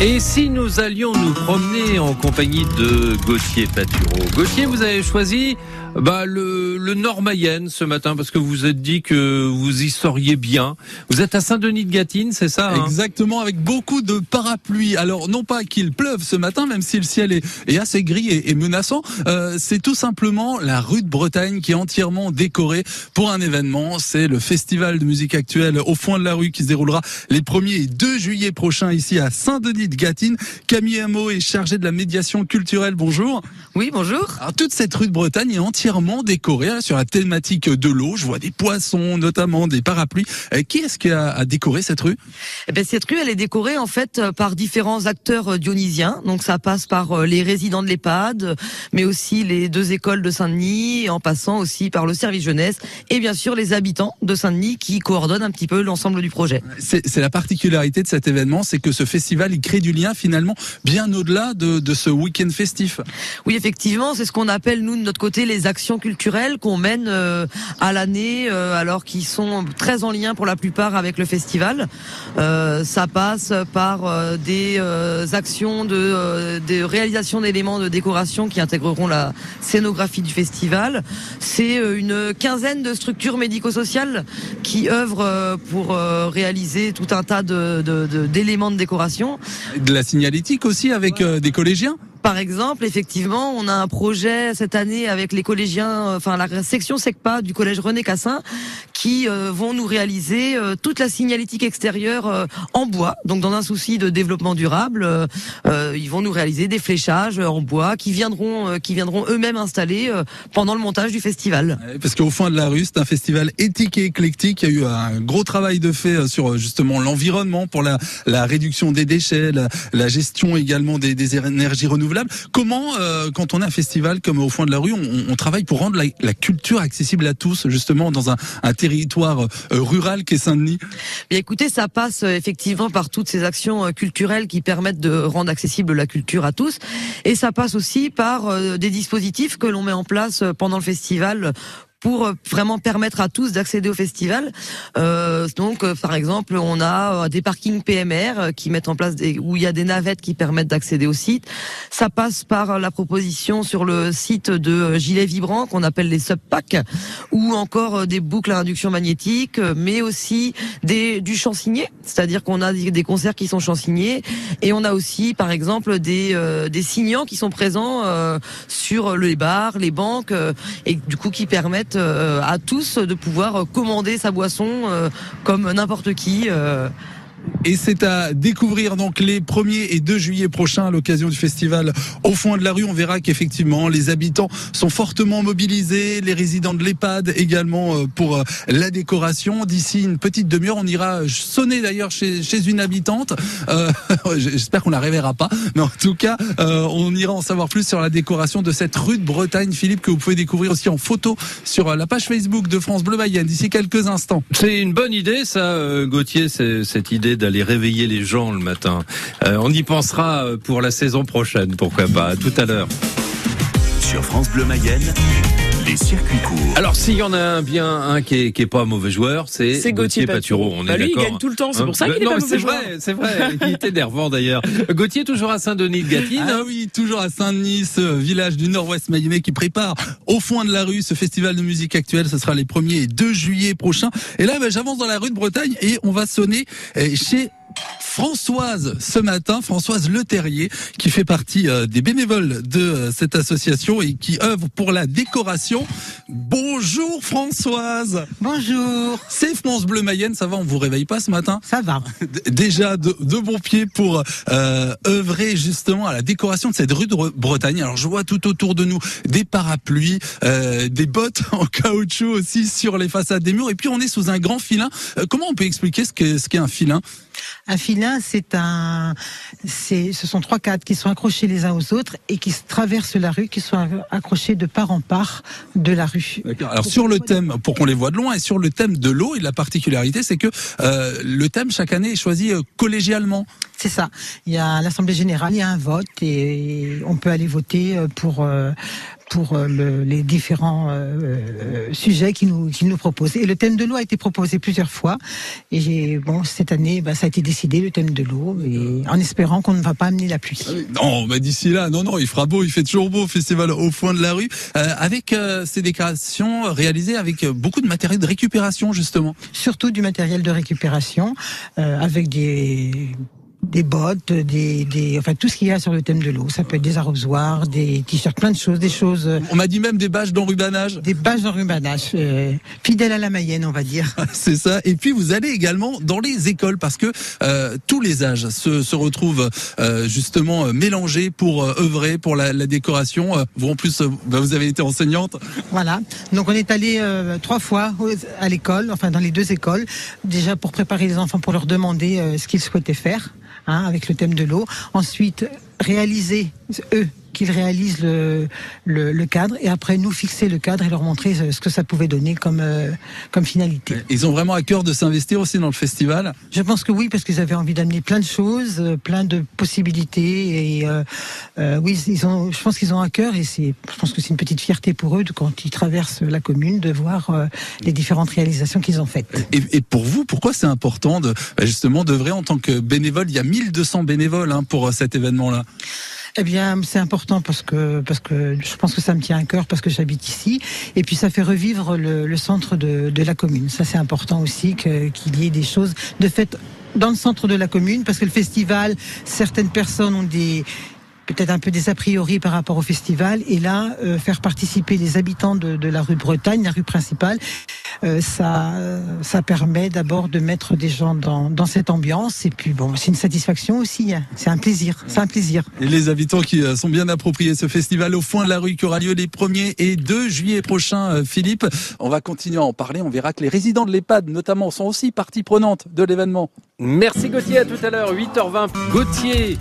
Et si nous allions nous promener en compagnie de Gauthier Patureau Gauthier, vous avez choisi bah, le, le Nord Mayenne ce matin parce que vous vous êtes dit que vous y seriez bien. Vous êtes à Saint-Denis de Gatine, c'est ça hein? Exactement, avec beaucoup de parapluies. Alors non pas qu'il pleuve ce matin, même si le ciel est, est assez gris et, et menaçant, euh, c'est tout simplement la rue de Bretagne qui est entièrement décorée pour un événement. C'est le festival de musique actuelle au fond de la rue qui se déroulera les 1er et 2 juillet prochains ici à Saint-Denis de Gatine. Camille Hameau est chargée de la médiation culturelle. Bonjour. Oui, bonjour. Alors toute cette rue de Bretagne est entièrement décorée hein, sur la thématique de l'eau. Je vois des poissons, notamment des parapluies. Euh, qui est-ce qui a, a, décoré cette rue? Eh ben, Cette rue, elle est décorée en fait euh, par différents acteurs euh, dionysiens. Donc ça passe par les résidents de l'EHPAD, mais aussi les deux écoles de Saint-Denis, en passant aussi par le service jeunesse et bien sûr les habitants de Saint-Denis qui coordonnent un petit peu l'ensemble du projet. C'est la particularité de cet événement, c'est que ce festival, il crée du lien finalement bien au-delà de, de, ce week-end festif. Oui, effectivement, c'est ce qu'on appelle nous de notre côté les actions culturelles qu'on mène euh, à l'année, euh, alors qui sont très en lien pour la plupart avec le festival. Euh, ça passe par euh, des euh, actions de, de réalisation d'éléments de décoration qui intégreront la scénographie du festival. C'est une quinzaine de structures médico-sociales qui œuvrent pour réaliser tout un tas de d'éléments de, de, de décoration. De la signalétique aussi avec des collégiens par exemple, effectivement, on a un projet cette année avec les collégiens, enfin la section SECPA du collège René Cassin, qui euh, vont nous réaliser euh, toute la signalétique extérieure euh, en bois. Donc, dans un souci de développement durable, ils vont nous réaliser des fléchages en bois qui viendront, qui viendront eux-mêmes installer pendant le montage du festival. Parce qu'au fond de la rue, c'est un festival éthique et éclectique. Il y a eu un gros travail de fait sur justement l'environnement pour la, la réduction des déchets, la, gestion également des énergies renouvelables Comment, euh, quand on a un festival comme au fond de la rue, on, travaille pour rendre la, culture accessible à tous, justement dans un, territoire euh, rural qu'est Saint-Denis? Écoutez, ça passe euh, effectivement par toutes ces actions culturelles qui permettent de rendre accessible la culture à tous, et ça passe aussi par des dispositifs que l'on met en place pendant le festival pour euh, vraiment permettre à tous d'accéder au festival. Euh, donc, euh, par exemple, on a euh, des parkings PMR qui mettent en place des, où il y a des navettes qui permettent d'accéder au site. Ça passe par la proposition sur le site de gilets vibrants qu'on appelle les subpacks, ou encore des boucles à induction magnétique, mais aussi des, du chansigné, c'est-à-dire qu'on a des, concerts qui sont chansignés, et on a aussi, par exemple, des, euh, des signants qui sont présents euh, sur les bars, les banques, et du coup qui permettent euh, à tous de pouvoir commander sa boisson euh, comme n'importe qui. Euh, et c'est à découvrir donc les 1er et 2 juillet prochains à l'occasion du festival au fond de la rue. On verra qu'effectivement les habitants sont fortement mobilisés, les résidents de l'EHPAD également euh, pour euh, la décoration. D'ici une petite demi-heure, on ira sonner d'ailleurs chez, chez une habitante. Euh, J'espère qu'on la réveillera pas, mais en tout cas, euh, on ira en savoir plus sur la décoration de cette rue de Bretagne, Philippe, que vous pouvez découvrir aussi en photo sur la page Facebook de France Bleu Mayenne d'ici quelques instants. C'est une bonne idée, ça, Gauthier, cette idée d'aller réveiller les gens le matin. Euh, on y pensera pour la saison prochaine, pourquoi pas. Tout à l'heure. Sur France Bleu Mayenne, les circuits courts. Alors s'il y en a un bien un qui est, qui est pas un mauvais joueur, c'est Gauthier, Gauthier Patureau. On bah est lui, d'accord. il gagne tout le temps, c'est pour ça qu'il est non, pas mauvais c'est joueur. vrai, c'est vrai. Il est énervant d'ailleurs. Gauthier toujours à Saint-Denis de Gatine. Ah oui, toujours à Saint-Denis, ce village du Nord-Ouest mayennais qui prépare au fond de la rue ce festival de musique actuelle. Ce sera les 1er et 2 juillet prochains. Et là, ben, j'avance dans la rue de Bretagne et on va sonner eh, chez Françoise ce matin, Françoise Leterrier, qui fait partie euh, des bénévoles de euh, cette association et qui œuvre pour la décoration. Bonjour Françoise. Bonjour. C'est France Bleu Mayenne, ça va, on vous réveille pas ce matin? Ça va. Déjà de, de bons pieds pour euh, œuvrer justement à la décoration de cette rue de Bretagne. Alors je vois tout autour de nous des parapluies, euh, des bottes en caoutchouc aussi sur les façades des murs et puis on est sous un grand filin. Comment on peut expliquer ce qu'est ce qu'est un filin? Un filin, c'est un, c'est, ce sont trois cadres qui sont accrochés les uns aux autres et qui traversent la rue, qui sont accrochés de part en part de la rue. Alors sur le thème, pour qu'on les voit de loin, et sur le thème de l'eau, et la particularité, c'est que euh, le thème chaque année est choisi collégialement. C'est ça. Il y a l'Assemblée générale, il y a un vote et on peut aller voter euh, pour euh, pour euh, le, les différents euh, sujets qui nous qui nous proposent. Et le thème de l'eau a été proposé plusieurs fois. Et j'ai bon cette année, bah, ça a été décidé le thème de l'eau, et en espérant qu'on ne va pas amener la pluie. Non, bah d'ici là, non, non, il fera beau, il fait toujours beau au festival au fond de la rue, euh, avec ces décorations réalisées avec beaucoup de matériel de récupération justement. Surtout du matériel de récupération, avec des des bottes, des, des, enfin tout ce qu'il y a sur le thème de l'eau. Ça peut être des arrosoirs, des t-shirts, plein de choses, des choses. Euh, on m'a dit même des bâches d'enrubanage. Des bâches d'enrubanage, euh, fidèles à la Mayenne, on va dire. C'est ça. Et puis vous allez également dans les écoles parce que euh, tous les âges se, se retrouvent euh, justement mélangés pour œuvrer pour la, la décoration. Vous en plus, bah, vous avez été enseignante. Voilà. Donc on est allé trois fois à l'école, enfin dans les deux écoles, déjà pour préparer les enfants pour leur demander ce qu'ils souhaitaient faire. Hein, avec le thème de l'eau. Ensuite, réaliser, eux, qu'ils réalisent le, le, cadre et après nous fixer le cadre et leur montrer ce que ça pouvait donner comme, euh, comme finalité. Ils ont vraiment à cœur de s'investir aussi dans le festival Je pense que oui, parce qu'ils avaient envie d'amener plein de choses, euh, plein de possibilités et euh, oui, ils ont, je pense qu'ils ont à cœur et c'est, je pense que c'est une petite fierté pour eux de, quand ils traversent la commune de voir les différentes réalisations qu'ils ont faites. Et, et, pour vous, pourquoi c'est important de justement d'œuvrer en tant que bénévole? Il y a 1200 bénévoles hein, pour cet événement-là. Eh bien, c'est important parce que parce que je pense que ça me tient à cœur parce que j'habite ici et puis ça fait revivre le, centre de, de, la commune. Ça, c'est important aussi qu'il y ait des choses de fait dans le centre de la commune parce que le festival, certaines personnes ont des peut-être un peu des a priori par rapport au festival. Et là, euh, faire participer les habitants de, de, la rue Bretagne, la rue principale, euh, ça, ça permet d'abord de mettre des gens dans, dans cette ambiance. Et puis bon, c'est une satisfaction aussi. Hein. C'est un plaisir. C'est un plaisir. Et les habitants qui euh, sont bien appropriés ce festival au fond de la rue qui aura lieu les 1er et 2 juillet prochains, Philippe. On va continuer à en parler. On verra que les résidents de l'EHPAD, notamment, sont aussi partie prenante de l'événement. Merci Gauthier. À tout à l'heure, 8h20. Gauthier.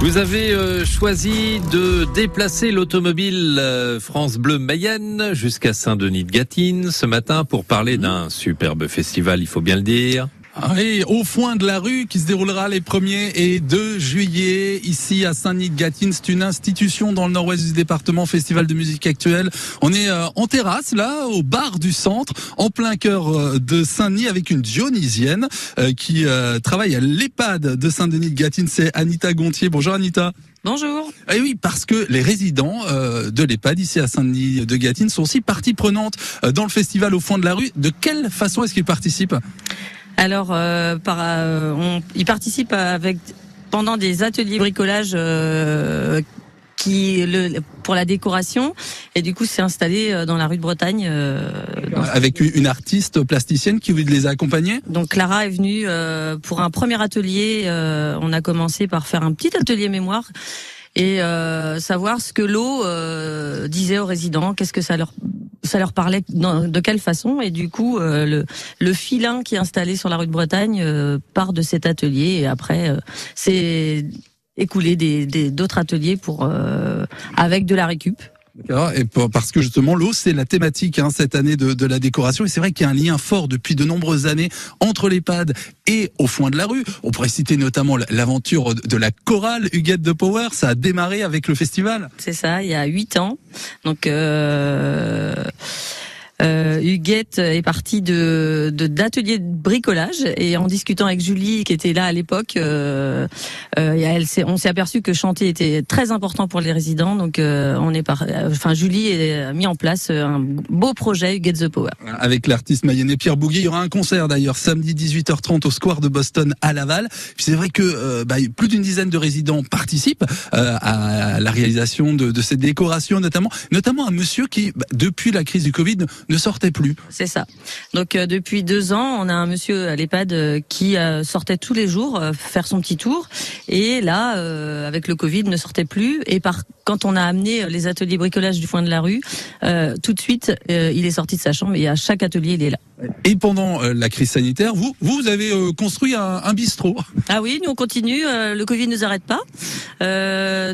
Vous avez euh, choisi de déplacer l'automobile euh, France Bleu Mayenne jusqu'à Saint-Denis de Gatine ce matin pour parler d'un superbe festival, il faut bien le dire. Oui, au foin de la rue qui se déroulera les 1er et 2 juillet ici à Saint-Denis-de-Gatine. C'est une institution dans le nord-ouest du département, festival de musique actuelle. On est euh, en terrasse là, au bar du centre, en plein cœur euh, de Saint-Denis avec une dionysienne euh, qui travaille à l'EHPAD de Saint-Denis-de-Gatine. C'est Anita Gontier. Bonjour Anita. Bonjour. Et eh oui, parce que les résidents de l'EHPAD ici à Saint-Denis de Gatine sont aussi partie prenante dans le festival au fond de la rue. De quelle façon est-ce qu'ils participent? Alors, euh, par, euh, on, il participe avec pendant des ateliers bricolage euh, qui le, pour la décoration et du coup c'est installé euh, dans la rue de Bretagne euh, avec une artiste plasticienne qui les a accompagnés? Donc Clara est venue euh, pour un premier atelier. on a commencé par faire un petit atelier mémoire et savoir ce que l'eau disait aux résidents, qu'est-ce que ça leur ça leur parlait de quelle façon. Et du coup euh, le, le filin qui est installé sur la rue de Bretagne euh, part de cet atelier. Et après euh, c'est écoulé des d'autres ateliers pour avec de la récup et parce que justement l'eau c'est la thématique hein, cette année de, de, la décoration et c'est vrai qu'il y a un lien fort depuis de nombreuses années entre l'EHPAD et au fond de la rue. On pourrait citer notamment l'aventure de la chorale Huguette de Power. Ça a démarré avec le festival. C'est ça, il y a huit ans. Donc euh, Huguette est partie de d'ateliers de, bricolage et en discutant avec Julie qui était là à l'époque, euh, euh, elle on s'est aperçu que chanter était très important pour les résidents. Donc euh, on est par, enfin Julie a mis en place un beau projet Huguette the Power. Avec l'artiste mayennais Pierre Bouguet, il y aura un concert d'ailleurs samedi 18h30 au Square de Boston à Laval. C'est vrai que euh, bah, plus d'une dizaine de résidents participent à la réalisation de, de cette décoration, notamment notamment un monsieur qui bah, depuis la crise du Covid ne sortait plus. C'est ça. Donc euh, depuis deux ans, on a un monsieur à l'EHPAD euh, qui euh, sortait tous les jours faire son petit tour, et là, avec le Covid, ne sortait plus. Et par quand on a amené les ateliers bricolage du foin de la rue, tout de suite, il est sorti de sa chambre et à chaque atelier, il est là. Et pendant la crise sanitaire, vous, vous avez construit un, un, bistrot. Ah oui, nous on continue. le Covid ne nous arrête pas.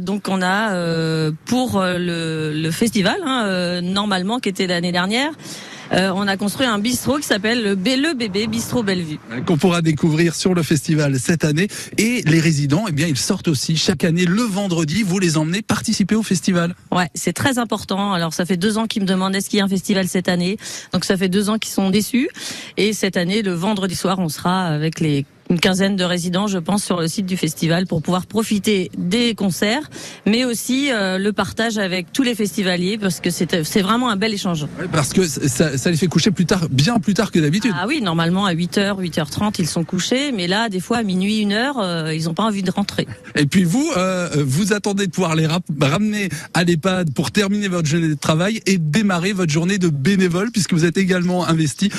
donc on a pour le, le festival, hein, normalement qui était l'année dernière, euh, on a construit un bistrot qui s'appelle le, B- le bébé bistrot Bellevue. qu'on pourra découvrir sur le festival cette année. Et les résidents, eh bien, ils sortent aussi chaque année le vendredi. Vous les emmenez participer au festival. Ouais, c'est très important. Alors ça fait deux ans qu'ils me demandent est-ce qu'il y a un festival cette année? Donc ça fait deux ans qu'ils sont déçus. Et cette année, le vendredi soir, on sera avec les une quinzaine de résidents, je pense, sur le site du festival pour pouvoir profiter des concerts, mais aussi euh, le partage avec tous les festivaliers parce que c'est vraiment un bel échange. Parce que ça, ça les fait coucher plus tard, bien plus tard que d'habitude. Ah oui, normalement à 8h, 8h30, ils sont couchés, mais là, des fois à minuit, 1h, euh, ils n'ont pas envie de rentrer. Et puis vous, euh, vous attendez de pouvoir les ramener à l'EHPAD pour terminer votre journée de travail et démarrer votre journée de bénévole puisque vous êtes également investi.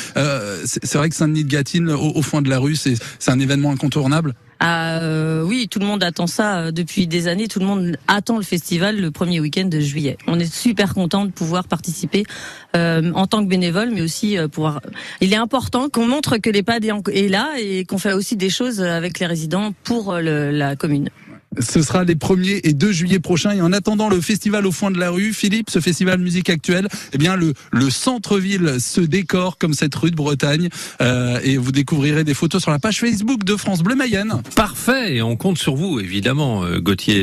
C'est vrai que Saint-Denis de Gatine, au, au fond de la rue, c'est c'est un événement incontournable. Ah, euh, oui, tout le monde attend ça euh, depuis des années. Tout le monde attend le festival le premier week-end de juillet. On est super content de pouvoir participer euh, en tant que bénévole, mais aussi euh, pouvoir. Il est important qu'on montre que l'EHPAD est, là et qu'on fait aussi des choses avec les résidents pour euh, le- la commune. Ce sera les 1er et 2 juillet prochains. Et en attendant le festival au fond de la rue, Philippe, ce festival musique actuelle, eh bien le, le centre-ville se décore comme cette rue de Bretagne. Euh, et vous découvrirez des photos sur la page Facebook de France Bleu Mayenne. Parfait, et on compte sur vous, évidemment, euh, Gauthier.